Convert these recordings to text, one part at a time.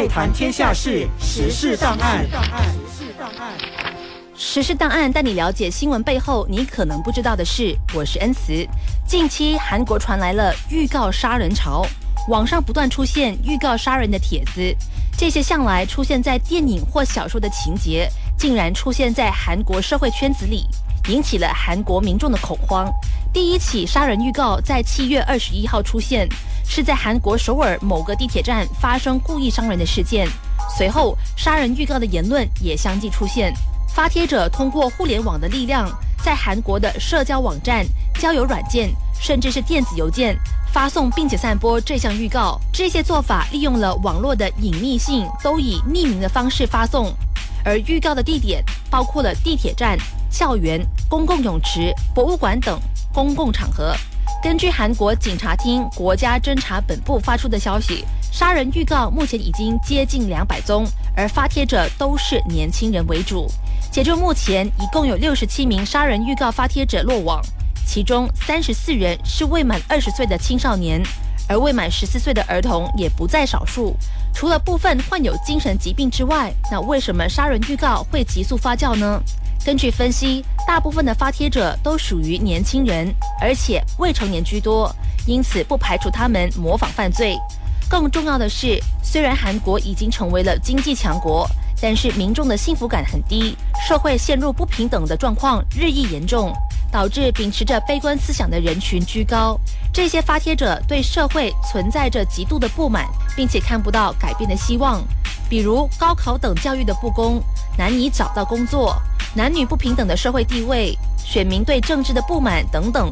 爱谈天下事，时事档案。时事档案带你了解新闻背后你可能不知道的事。我是恩慈。近期韩国传来了预告杀人潮，网上不断出现预告杀人的帖子，这些向来出现在电影或小说的情节，竟然出现在韩国社会圈子里，引起了韩国民众的恐慌。第一起杀人预告在七月二十一号出现，是在韩国首尔某个地铁站发生故意伤人的事件。随后，杀人预告的言论也相继出现。发帖者通过互联网的力量，在韩国的社交网站、交友软件，甚至是电子邮件发送并且散播这项预告。这些做法利用了网络的隐秘性，都以匿名的方式发送。而预告的地点包括了地铁站、校园、公共泳池、博物馆等公共场合。根据韩国警察厅国家侦查本部发出的消息，杀人预告目前已经接近两百宗，而发帖者都是年轻人为主。截至目前，一共有六十七名杀人预告发帖者落网，其中三十四人是未满二十岁的青少年，而未满十四岁的儿童也不在少数。除了部分患有精神疾病之外，那为什么杀人预告会急速发酵呢？根据分析，大部分的发帖者都属于年轻人，而且未成年居多，因此不排除他们模仿犯罪。更重要的是，虽然韩国已经成为了经济强国。但是民众的幸福感很低，社会陷入不平等的状况日益严重，导致秉持着悲观思想的人群居高。这些发帖者对社会存在着极度的不满，并且看不到改变的希望，比如高考等教育的不公、难以找到工作、男女不平等的社会地位、选民对政治的不满等等。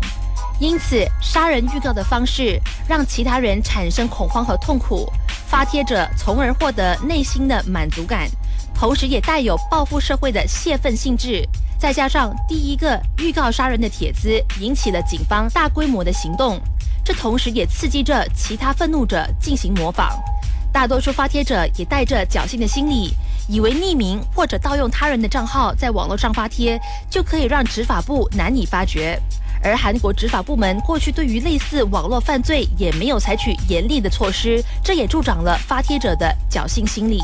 因此，杀人预告的方式让其他人产生恐慌和痛苦，发帖者从而获得内心的满足感。同时也带有报复社会的泄愤性质，再加上第一个预告杀人的帖子引起了警方大规模的行动，这同时也刺激着其他愤怒者进行模仿。大多数发帖者也带着侥幸的心理，以为匿名或者盗用他人的账号在网络上发帖就可以让执法部难以发觉。而韩国执法部门过去对于类似网络犯罪也没有采取严厉的措施，这也助长了发帖者的侥幸心理。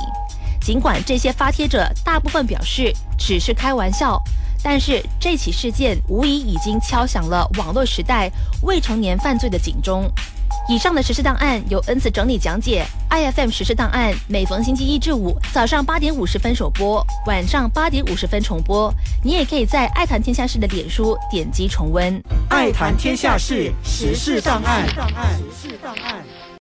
尽管这些发帖者大部分表示只是开玩笑，但是这起事件无疑已经敲响了网络时代未成年犯罪的警钟。以上的实事档案由 N 次整理讲解，IFM 实事档案每逢星期一至五早上八点五十分首播，晚上八点五十分重播。你也可以在爱谈天下事的点书点击重温。爱谈天下事，实事档案。时事档案。